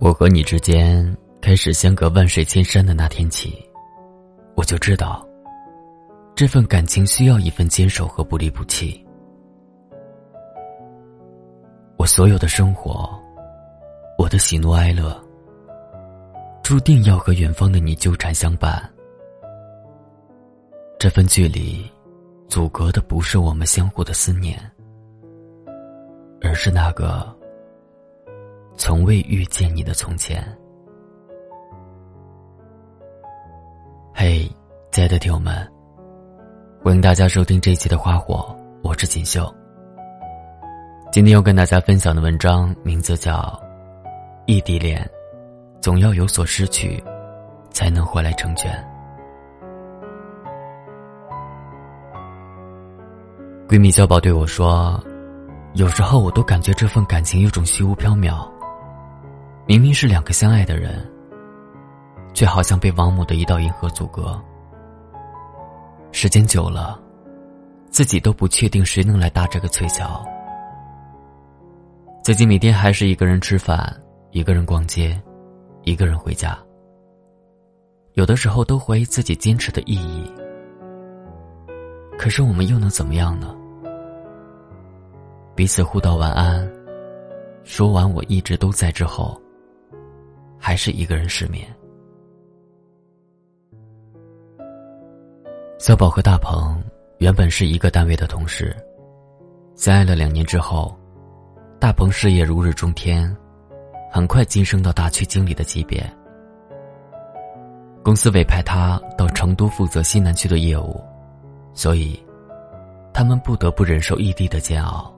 我和你之间开始相隔万水千山的那天起，我就知道，这份感情需要一份坚守和不离不弃。我所有的生活，我的喜怒哀乐，注定要和远方的你纠缠相伴。这份距离，阻隔的不是我们相互的思念，而是那个。从未遇见你的从前。嘿，亲爱的听友们，欢迎大家收听这一期的《花火》，我是锦绣。今天要跟大家分享的文章名字叫《异地恋》，总要有所失去，才能换来成全。闺蜜小宝对我说：“有时候我都感觉这份感情有种虚无缥缈。”明明是两个相爱的人，却好像被王母的一道银河阻隔。时间久了，自己都不确定谁能来搭这个翠桥。自己每天还是一个人吃饭，一个人逛街，一个人回家。有的时候都怀疑自己坚持的意义。可是我们又能怎么样呢？彼此互道晚安，说完我一直都在之后。还是一个人失眠。小宝和大鹏原本是一个单位的同事，相爱了两年之后，大鹏事业如日中天，很快晋升到大区经理的级别。公司委派他到成都负责西南区的业务，所以他们不得不忍受异地的煎熬。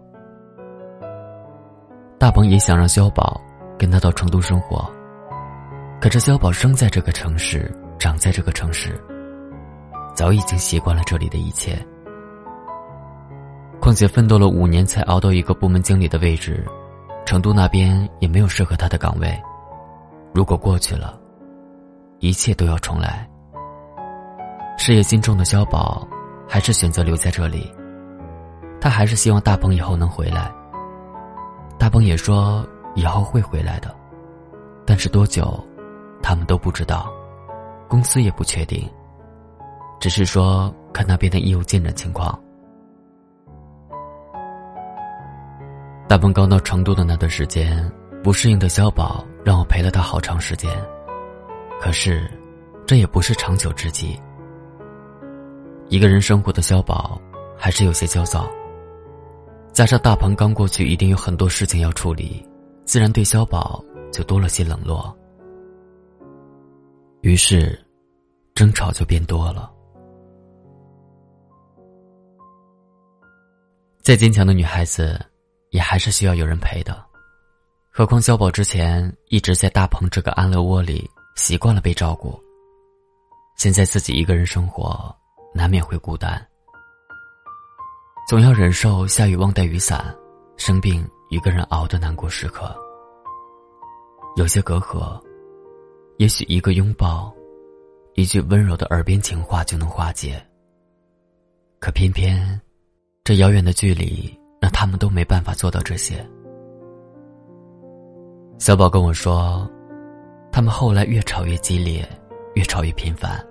大鹏也想让小宝跟他到成都生活。可这小宝生在这个城市，长在这个城市，早已经习惯了这里的一切。况且奋斗了五年才熬到一个部门经理的位置，成都那边也没有适合他的岗位。如果过去了，一切都要重来。事业心重的小宝，还是选择留在这里。他还是希望大鹏以后能回来。大鹏也说以后会回来的，但是多久？他们都不知道，公司也不确定，只是说看那边的业务进展情况。大鹏刚到成都的那段时间，不适应的小宝让我陪了他好长时间，可是，这也不是长久之计。一个人生活的小宝还是有些焦躁，加上大鹏刚过去，一定有很多事情要处理，自然对小宝就多了些冷落。于是，争吵就变多了。再坚强的女孩子，也还是需要有人陪的。何况小宝之前一直在大鹏这个安乐窝里，习惯了被照顾。现在自己一个人生活，难免会孤单，总要忍受下雨忘带雨伞，生病一个人熬的难过时刻。有些隔阂。也许一个拥抱，一句温柔的耳边情话就能化解。可偏偏，这遥远的距离让他们都没办法做到这些。小宝跟我说，他们后来越吵越激烈，越吵越频繁。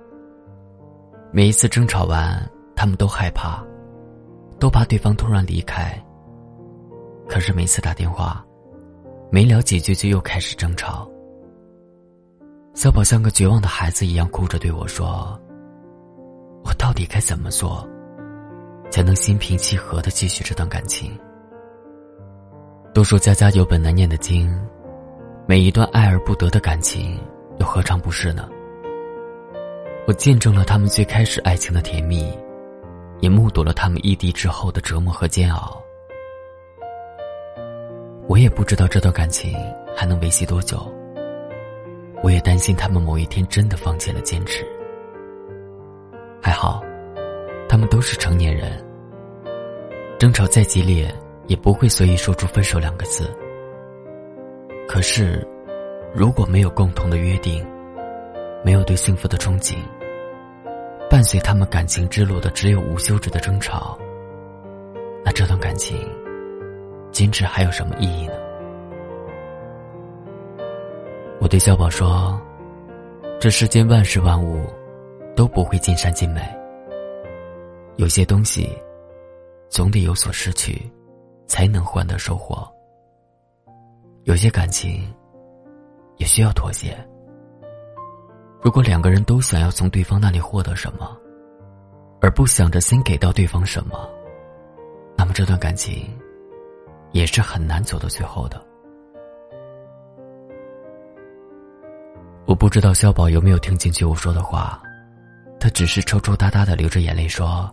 每一次争吵完，他们都害怕，都怕对方突然离开。可是每次打电话，没聊几句就又开始争吵。小宝像个绝望的孩子一样哭着对我说：“我到底该怎么做，才能心平气和的继续这段感情？”都说家家有本难念的经，每一段爱而不得的感情，又何尝不是呢？我见证了他们最开始爱情的甜蜜，也目睹了他们异地之后的折磨和煎熬。我也不知道这段感情还能维系多久。我也担心他们某一天真的放弃了坚持。还好，他们都是成年人，争吵再激烈也不会随意说出分手两个字。可是，如果没有共同的约定，没有对幸福的憧憬，伴随他们感情之路的只有无休止的争吵，那这段感情，坚持还有什么意义呢？我对小宝说：“这世间万事万物，都不会尽善尽美。有些东西，总得有所失去，才能换得收获。有些感情，也需要妥协。如果两个人都想要从对方那里获得什么，而不想着先给到对方什么，那么这段感情，也是很难走到最后的。”我不知道小宝有没有听进去我说的话，他只是抽抽搭搭的流着眼泪说：“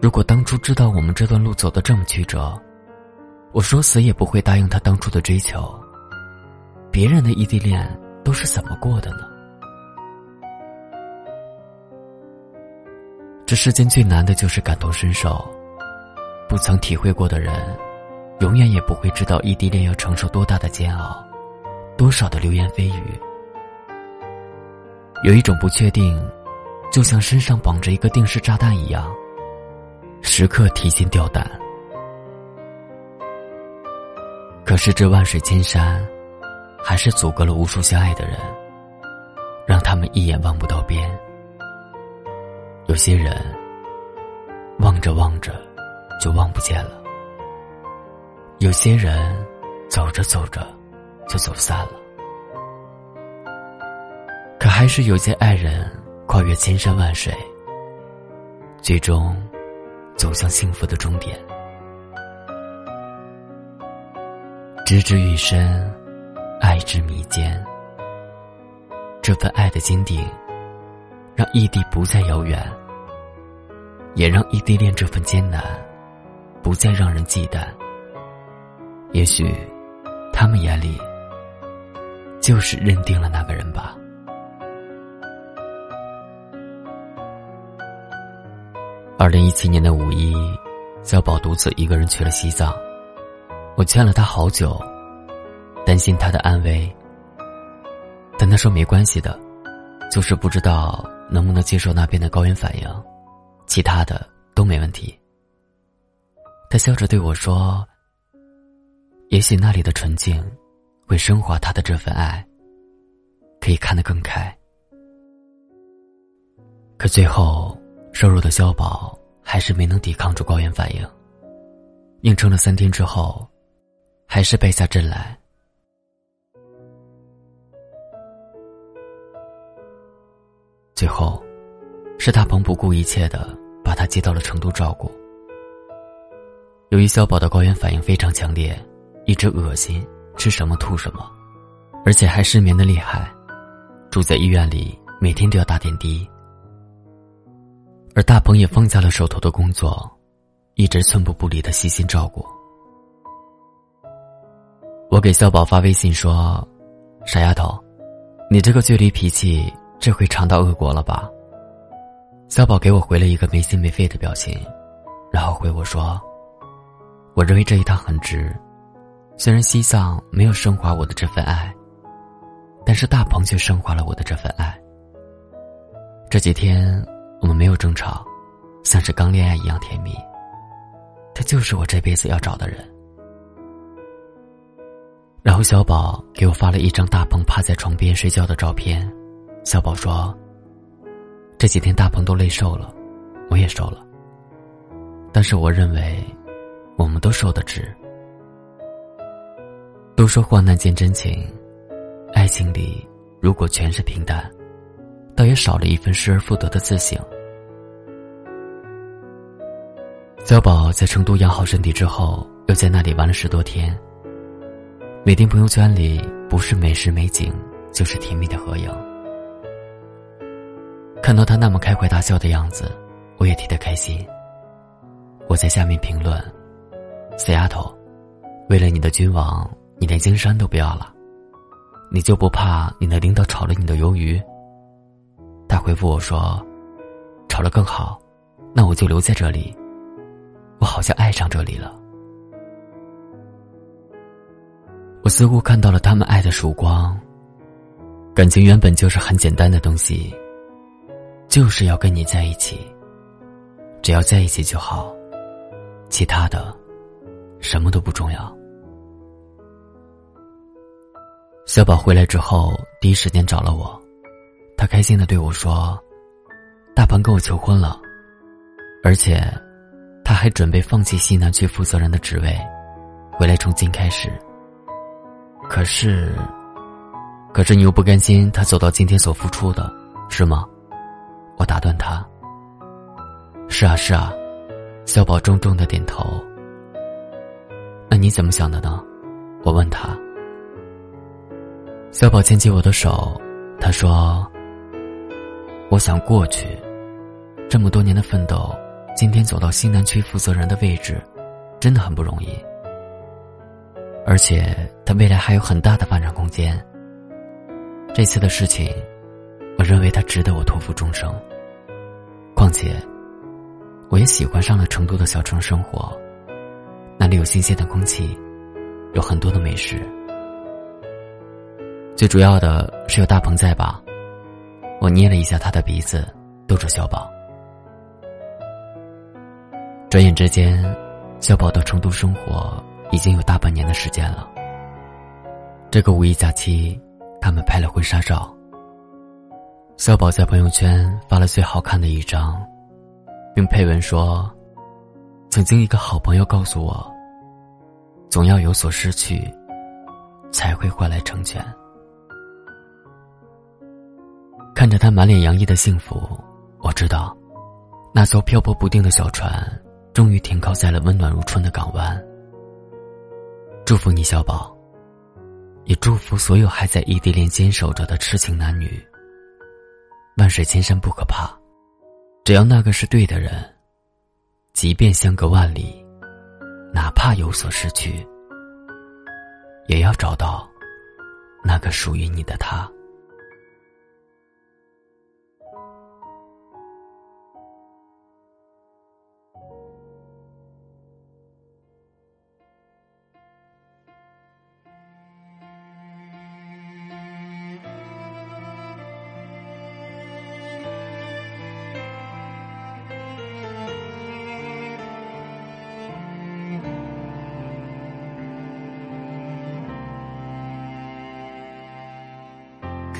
如果当初知道我们这段路走得这么曲折，我说死也不会答应他当初的追求。别人的异地恋都是怎么过的呢？这世间最难的就是感同身受，不曾体会过的人，永远也不会知道异地恋要承受多大的煎熬，多少的流言蜚语。”有一种不确定，就像身上绑着一个定时炸弹一样，时刻提心吊胆。可是这万水千山，还是阻隔了无数相爱的人，让他们一眼望不到边。有些人，望着望着，就望不见了；有些人，走着走着，就走散了。还是有些爱人跨越千山万水，最终走向幸福的终点。知之愈深，爱之弥坚。这份爱的坚定，让异地不再遥远，也让异地恋这份艰难不再让人忌惮。也许，他们眼里就是认定了那个人吧。二零一七年的五一，小宝独自一个人去了西藏。我劝了他好久，担心他的安危。但他说没关系的，就是不知道能不能接受那边的高原反应，其他的都没问题。他笑着对我说：“也许那里的纯净，会升华他的这份爱，可以看得更开。”可最后。瘦弱的小宝还是没能抵抗住高原反应，硬撑了三天之后，还是败下阵来。最后，是大鹏不顾一切的把他接到了成都照顾。由于小宝的高原反应非常强烈，一直恶心，吃什么吐什么，而且还失眠的厉害，住在医院里，每天都要打点滴。而大鹏也放下了手头的工作，一直寸步不离的细心照顾。我给小宝发微信说：“傻丫头，你这个倔驴脾气，这回尝到恶果了吧？”小宝给我回了一个没心没肺的表情，然后回我说：“我认为这一趟很值，虽然西藏没有升华我的这份爱，但是大鹏却升华了我的这份爱。这几天。”我们没有争吵，像是刚恋爱一样甜蜜。他就是我这辈子要找的人。然后小宝给我发了一张大鹏趴在床边睡觉的照片。小宝说：“这几天大鹏都累瘦了，我也瘦了。但是我认为，我们都瘦得值。都说患难见真情，爱情里如果全是平淡，倒也少了一份失而复得的自省。”小宝在成都养好身体之后，又在那里玩了十多天。每天朋友圈里不是美食美景，就是甜蜜的合影。看到他那么开怀大笑的样子，我也替他开心。我在下面评论：“死丫头，为了你的君王，你连金山都不要了，你就不怕你的领导炒了你的鱿鱼？”他回复我说：“炒了更好，那我就留在这里。”我好像爱上这里了。我似乎看到了他们爱的曙光。感情原本就是很简单的东西，就是要跟你在一起，只要在一起就好，其他的什么都不重要。小宝回来之后，第一时间找了我，他开心的对我说：“大鹏跟我求婚了，而且他还准备放弃西南区负责人的职位，回来重新开始。可是，可是你又不甘心他走到今天所付出的，是吗？”我打断他：“是啊，是啊。”小宝重重的点头。那你怎么想的呢？我问他。小宝牵起我的手，他说：“我想过去，这么多年的奋斗，今天走到西南区负责人的位置，真的很不容易。而且他未来还有很大的发展空间。这次的事情，我认为他值得我托付终生。况且。”我也喜欢上了成都的小城生活，那里有新鲜的空气，有很多的美食。最主要的是有大鹏在吧？我捏了一下他的鼻子，逗着小宝。转眼之间，小宝到成都生活已经有大半年的时间了。这个五一假期，他们拍了婚纱照。小宝在朋友圈发了最好看的一张。并配文说：“曾经一个好朋友告诉我，总要有所失去，才会换来成全。”看着他满脸洋溢的幸福，我知道，那艘漂泊不定的小船终于停靠在了温暖如春的港湾。祝福你，小宝，也祝福所有还在异地恋坚守着的痴情男女。万水千山不可怕。只要那个是对的人，即便相隔万里，哪怕有所失去，也要找到那个属于你的他。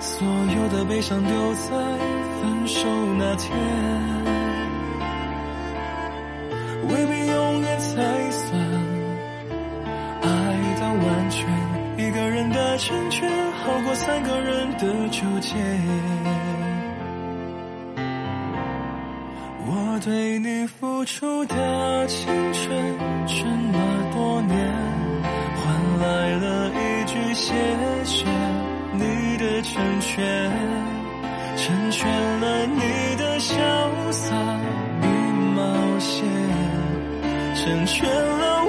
所有的悲伤丢在分手那天，未必永远才算爱到完全。一个人的成全，好过三个人的纠结。我对你付出的青春这么多年，换来了一句谢谢。的成全，成全了你的潇洒与冒险，成全了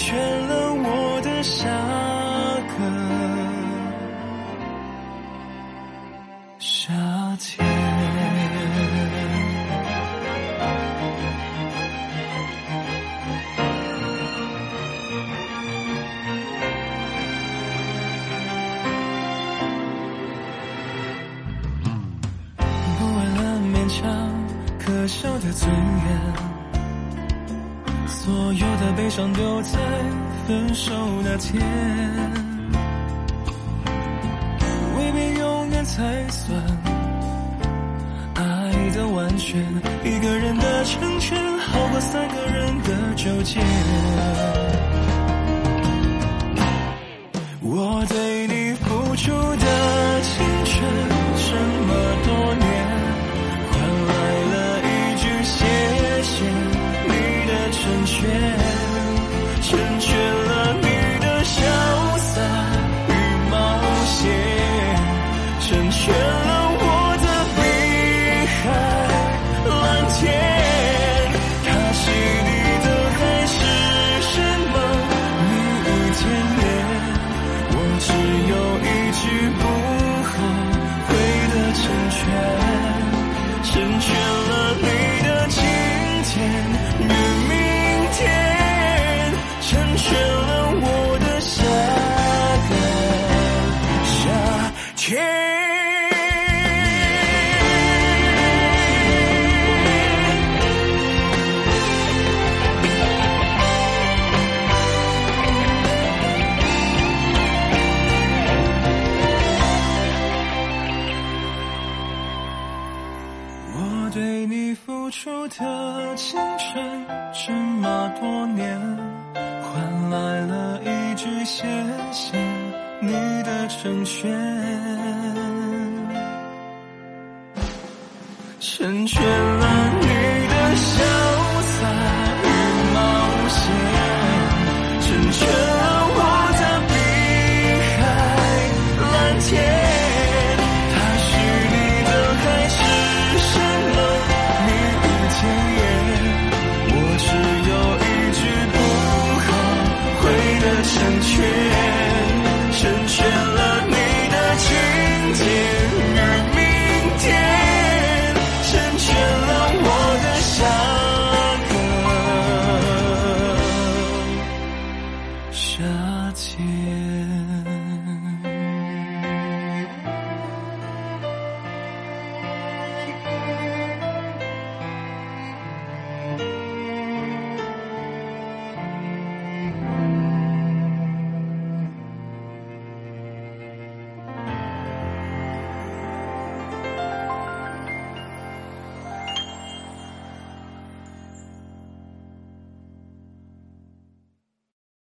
选了我的下个才算爱的完全。一个人的成全，好过三个人的纠结。我对